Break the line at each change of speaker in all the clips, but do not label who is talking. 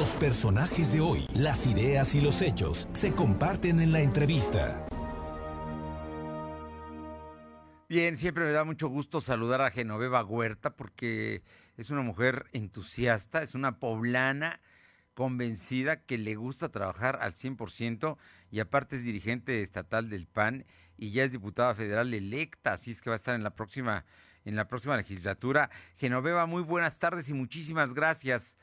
Los personajes de hoy, las ideas y los hechos se comparten en la entrevista.
Bien, siempre me da mucho gusto saludar a Genoveva Huerta porque es una mujer entusiasta, es una poblana convencida que le gusta trabajar al 100% y aparte es dirigente estatal del PAN y ya es diputada federal electa, así es que va a estar en la próxima en la próxima legislatura. Genoveva, muy buenas tardes y muchísimas gracias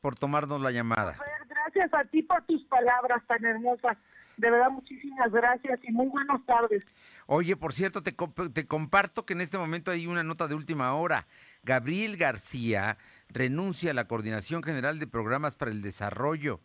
por tomarnos la llamada.
Gracias a ti por tus palabras tan hermosas. De verdad, muchísimas gracias y muy buenas tardes.
Oye, por cierto, te, te comparto que en este momento hay una nota de última hora. Gabriel García renuncia a la Coordinación General de Programas para el Desarrollo.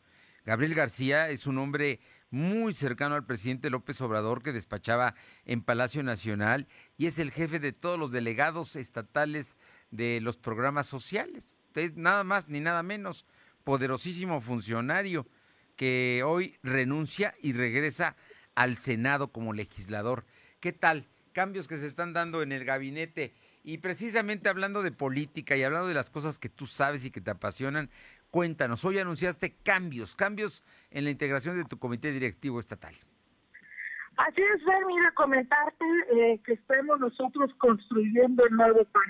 Gabriel García es un hombre muy cercano al presidente López Obrador que despachaba en Palacio Nacional y es el jefe de todos los delegados estatales de los programas sociales. Es nada más ni nada menos, poderosísimo funcionario que hoy renuncia y regresa al Senado como legislador. ¿Qué tal? Cambios que se están dando en el gabinete. Y precisamente hablando de política y hablando de las cosas que tú sabes y que te apasionan, cuéntanos, hoy anunciaste cambios, cambios en la integración de tu comité directivo estatal.
Así es, mira, comentarte eh, que estamos nosotros construyendo el nuevo PAN.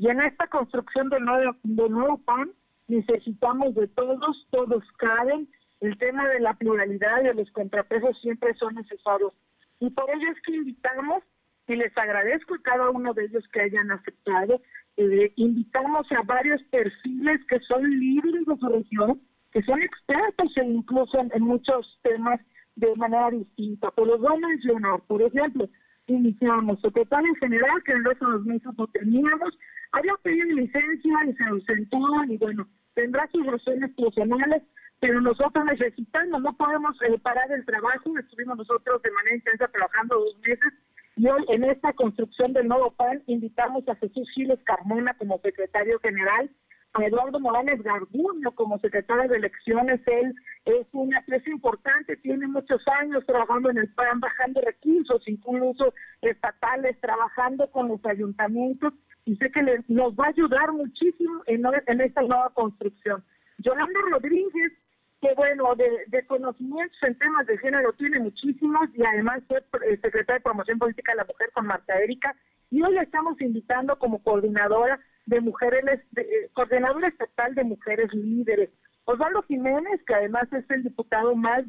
Y en esta construcción del nuevo, del nuevo PAN necesitamos de todos, todos caben, el tema de la pluralidad y de los contrapesos siempre son necesarios. Y por ello es que invitamos, y les agradezco a cada uno de ellos que hayan aceptado, eh, invitamos a varios perfiles que son líderes de su región, que son expertos e incluso en, muchos temas de manera distinta. Pero los voy a mencionar, por ejemplo, iniciamos. Secretario general, que en los dos meses no teníamos, había pedido licencia y se ausentó, y bueno, tendrá sus razones personales, pero nosotros necesitamos, no podemos eh, parar el trabajo, estuvimos nosotros de manera intensa trabajando dos meses y hoy en esta construcción del nuevo PAN invitamos a Jesús Giles Carmona como secretario general, a Eduardo Morales Garduño como secretario de elecciones, él es una pieza importante, tiene muchos años trabajando en el PAN, bajando recursos, incluso estatales, trabajando con los ayuntamientos, y sé que nos va a ayudar muchísimo en, esta nueva construcción. Yolanda Rodríguez que bueno, de, conocimientos en temas de género tiene muchísimos y además fue eh, secretaria de Promoción Política de la Mujer con Marta Erika y hoy la estamos invitando como coordinadora de mujeres, eh, coordinadora estatal de mujeres líderes. Osvaldo Jiménez, que además es el diputado más,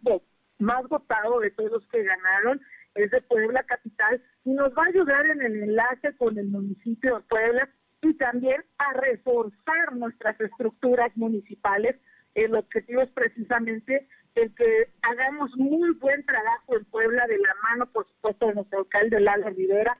más votado de todos los que ganaron, es de Puebla Capital y nos va a ayudar en el enlace con el municipio de Puebla y también a reforzar nuestras estructuras municipales el objetivo es precisamente el que hagamos muy buen trabajo en Puebla de la mano, por supuesto, de nuestro alcalde Lala Rivera.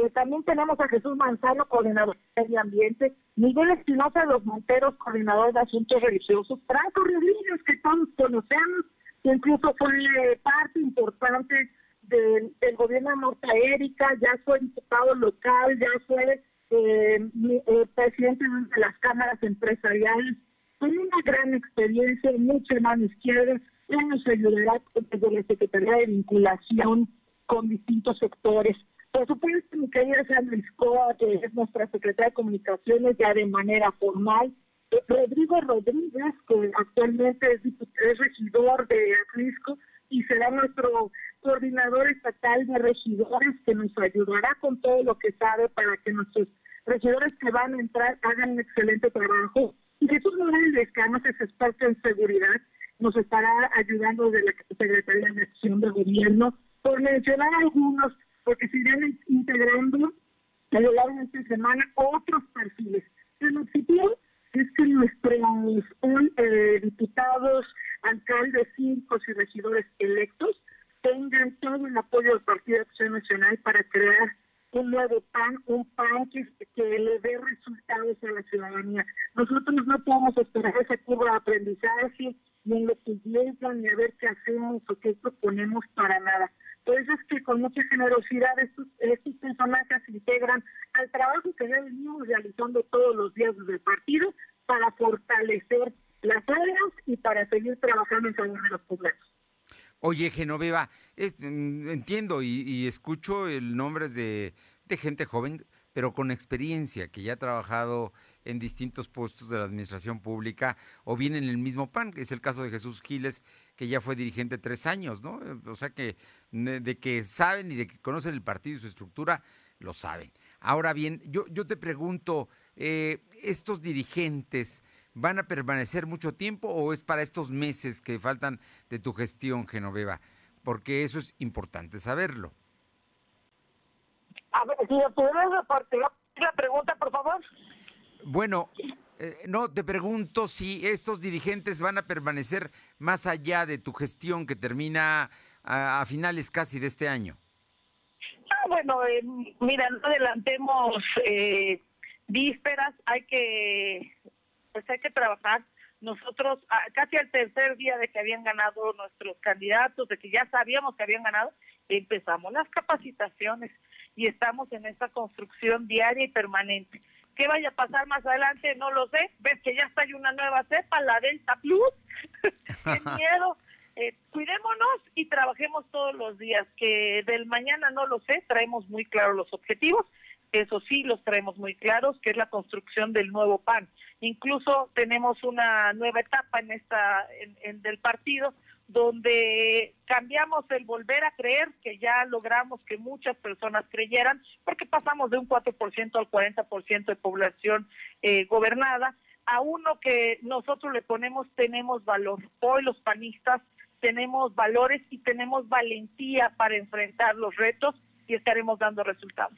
Eh, también tenemos a Jesús Manzano, coordinador de medio ambiente, Miguel Espinosa de los Monteros, coordinador de asuntos religiosos, Franco Rodríguez, que todos conocemos, que incluso fue parte importante del, gobierno de ya fue diputado local, ya fue eh, eh, presidente de las cámaras empresariales con una gran experiencia, mucha mano izquierda, él nos ayudará desde la Secretaría de Vinculación con distintos sectores. Por supuesto, mi querida Sandra Escoa, que es nuestra secretaria de Comunicaciones ya de manera formal, Rodrigo Rodríguez, que actualmente es, regidor de Atlisco y será nuestro coordinador estatal de regidores que nos ayudará con todo lo que sabe para que nuestros regidores que van a entrar hagan un excelente trabajo. Y Jesús Morales Descanos es experto en seguridad, nos estará ayudando de la Secretaría de Acción de Gobierno, por mencionar algunos, porque se irán integrando a lo largo de esta semana otros perfiles. El objetivo es que nuestros eh, diputados, alcaldes, cívicos y regidores electos tengan todo el apoyo del Partido de Acción Nacional para crear un nuevo PAN, un PAN que, le dé resultados a la ciudadanía. Nosotros no podemos esperar esa curva de aprendizaje, ni en lo que llegan, ni a ver qué hacemos o qué proponemos para nada. Por eso es que con mucha generosidad estos, estos personajes integran al trabajo que ya venimos realizando todos los días desde el partido para fortalecer las áreas y para seguir trabajando en favor de los pueblos.
Oye, Genoveva, mm, entiendo y, escucho el nombre de, de gente joven, pero con experiencia, que ya ha trabajado en distintos puestos de la administración pública o bien en el mismo PAN, que es el caso de Jesús Giles, que ya fue dirigente tres años, ¿no? O sea que de, que saben y de que conocen el partido y su estructura, lo saben. Ahora bien, yo, yo te pregunto, eh, ¿estos dirigentes van a permanecer mucho tiempo o es para estos meses que faltan de tu gestión, Genoveva? Porque eso es importante saberlo.
A ver, si me puedes repartir la pregunta, por favor.
Bueno, eh, no, te pregunto si estos dirigentes van a permanecer más allá de tu gestión que termina a, finales casi de este año.
Ah, bueno, eh, mira, no adelantemos eh, vísperas, hay que, pues hay que trabajar. Nosotros, casi al tercer día de que habían ganado nuestros candidatos, de que ya sabíamos que habían ganado, empezamos las capacitaciones y estamos en esta construcción diaria y permanente. ¿Qué vaya a pasar más adelante? No lo sé. Ves que ya está hay una nueva cepa, la Delta Plus. ¡Qué miedo! Eh, cuidémonos y trabajemos todos los días. Que del mañana no lo sé, traemos muy claros los objetivos. Eso sí, los traemos muy claros, que es la construcción del nuevo PAN. Incluso tenemos una nueva etapa en esta en del partido donde cambiamos el volver a creer, que ya logramos que muchas personas creyeran, porque pasamos de un 4% al 40% de población eh, gobernada, a uno que nosotros le ponemos tenemos valor. Hoy los panistas tenemos valores y tenemos valentía para enfrentar los retos y estaremos dando resultados.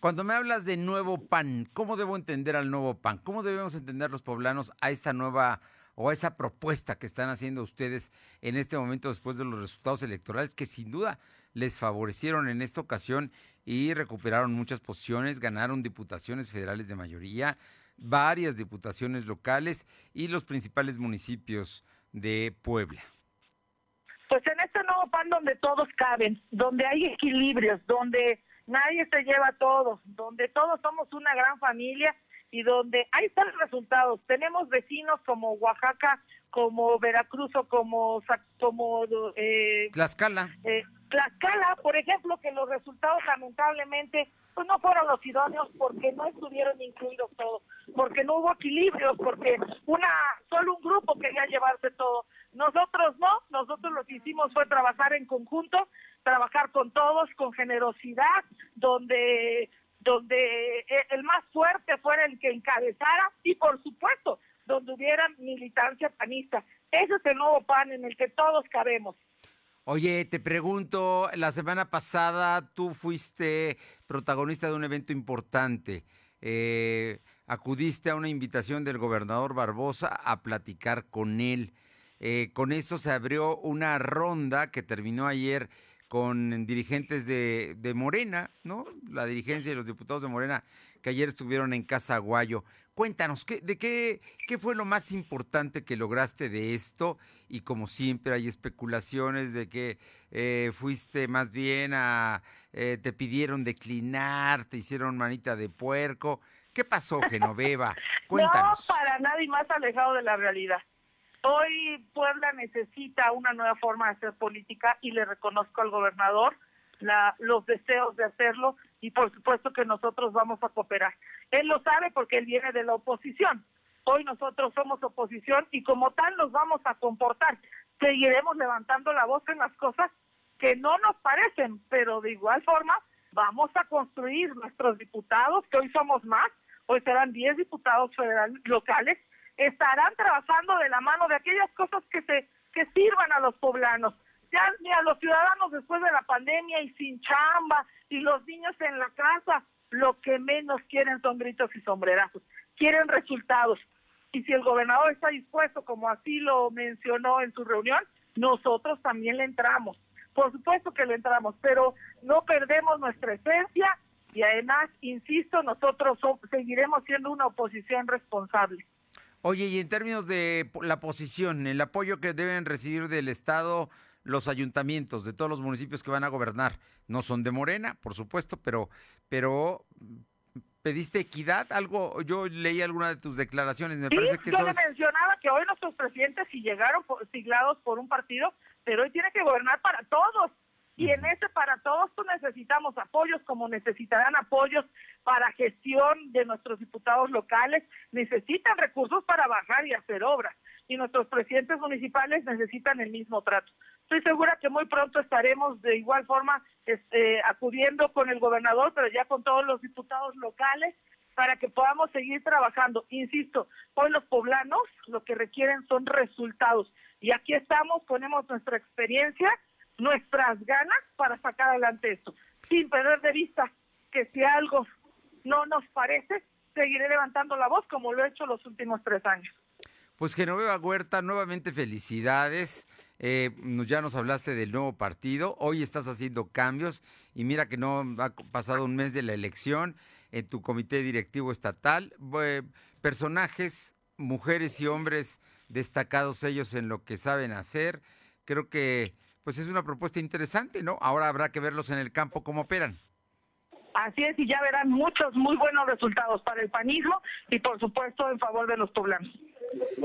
Cuando me hablas de nuevo PAN, ¿cómo debo entender al nuevo PAN? ¿Cómo debemos entender los poblanos a esta nueva o esa propuesta que están haciendo ustedes en este momento después de los resultados electorales que sin duda les favorecieron en esta ocasión y recuperaron muchas posiciones, ganaron diputaciones federales de mayoría, varias diputaciones locales y los principales municipios de Puebla.
Pues en este nuevo PAN donde todos caben, donde hay equilibrios, donde nadie se lleva todo, donde todos somos una gran familia y donde ahí están los resultados. Tenemos vecinos como Oaxaca, como Veracruz o como como
eh, Tlaxcala.
Eh, Tlaxcala, por ejemplo, que los resultados lamentablemente pues no fueron los idóneos porque no estuvieron incluidos todos, porque no hubo equilibrios, porque una solo un grupo quería llevarse todo. Nosotros no, nosotros lo que hicimos fue trabajar en conjunto, trabajar con todos, con generosidad, donde donde eh, el más fuerte fuera el que encabezara y por supuesto donde hubiera militancia panista. Ese es el nuevo PAN en el que todos cabemos.
Oye, te pregunto, la semana pasada tú fuiste protagonista de un evento importante. Eh, acudiste a una invitación del gobernador Barbosa a platicar con él. Eh, con eso se abrió una ronda que terminó ayer con dirigentes de, de, Morena, ¿no? La dirigencia y los diputados de Morena que ayer estuvieron en Casa Aguayo. Cuéntanos, ¿qué, ¿de qué, qué fue lo más importante que lograste de esto? Y como siempre hay especulaciones de que eh, fuiste más bien a, eh, te pidieron declinar, te hicieron manita de puerco. ¿Qué pasó, Genoveva? Cuéntanos.
No, para nadie más alejado de la realidad. Hoy Puebla necesita una nueva forma de hacer política y le reconozco al gobernador la, los deseos de hacerlo y por supuesto que nosotros vamos a cooperar. Él lo sabe porque él viene de la oposición. Hoy nosotros somos oposición y como tal nos vamos a comportar. Seguiremos levantando la voz en las cosas que no nos parecen, pero de igual forma vamos a construir nuestros diputados, que hoy somos más, hoy serán 10 diputados federales locales estarán trabajando de la mano de aquellas cosas que se que sirvan a los poblanos. Ya mira, los ciudadanos después de la pandemia y sin chamba y los niños en la casa, lo que menos quieren son gritos y sombrerazos, quieren resultados. Y si el gobernador está dispuesto, como así lo mencionó en su reunión, nosotros también le entramos. Por supuesto que le entramos, pero no perdemos nuestra esencia y además, insisto, nosotros seguiremos siendo una oposición responsable.
Oye, y en términos de la posición, el apoyo que deben recibir del Estado los ayuntamientos de todos los municipios que van a gobernar, no son de Morena, por supuesto, pero, pero pediste equidad, algo, yo leí alguna de tus declaraciones, me parece que
yo le mencionaba que hoy nuestros presidentes sí llegaron por, siglados por un partido, pero hoy tiene que gobernar para todos, Y en ese para todos pues, necesitamos apoyos, como necesitarán apoyos para gestión de nuestros diputados locales, necesitan recursos para bajar y hacer obras. Y nuestros presidentes municipales necesitan el mismo trato. Estoy segura que muy pronto estaremos de igual forma este, acudiendo con el gobernador, pero ya con todos los diputados locales para que podamos seguir trabajando. Insisto, hoy los poblanos lo que requieren son resultados. Y aquí estamos, ponemos nuestra experiencia, nuestras ganas para sacar adelante esto, sin perder de vista que si algo no nos parece, seguiré levantando la voz como lo he hecho los últimos tres años.
Pues Genoveva Huerta, nuevamente felicidades. Eh, ya nos hablaste del nuevo partido, hoy estás haciendo cambios y mira que no ha pasado un mes de la elección en tu comité directivo estatal. personajes, mujeres y hombres destacados ellos en lo que saben hacer. Creo que pues es una propuesta interesante, ¿no? Ahora habrá que verlos en el campo cómo operan.
Así es, y ya verán muchos muy buenos resultados para el panismo y por supuesto en favor de los poblanos.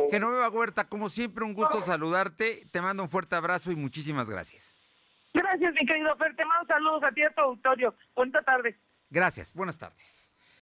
Genoveva Huerta, como siempre, un gusto saludarte. Te mando un fuerte abrazo y muchísimas gracias.
Gracias, mi querido Fer. Te mando saludos a ti y a tu auditorio. Buena tarde.
Gracias, buenas tardes.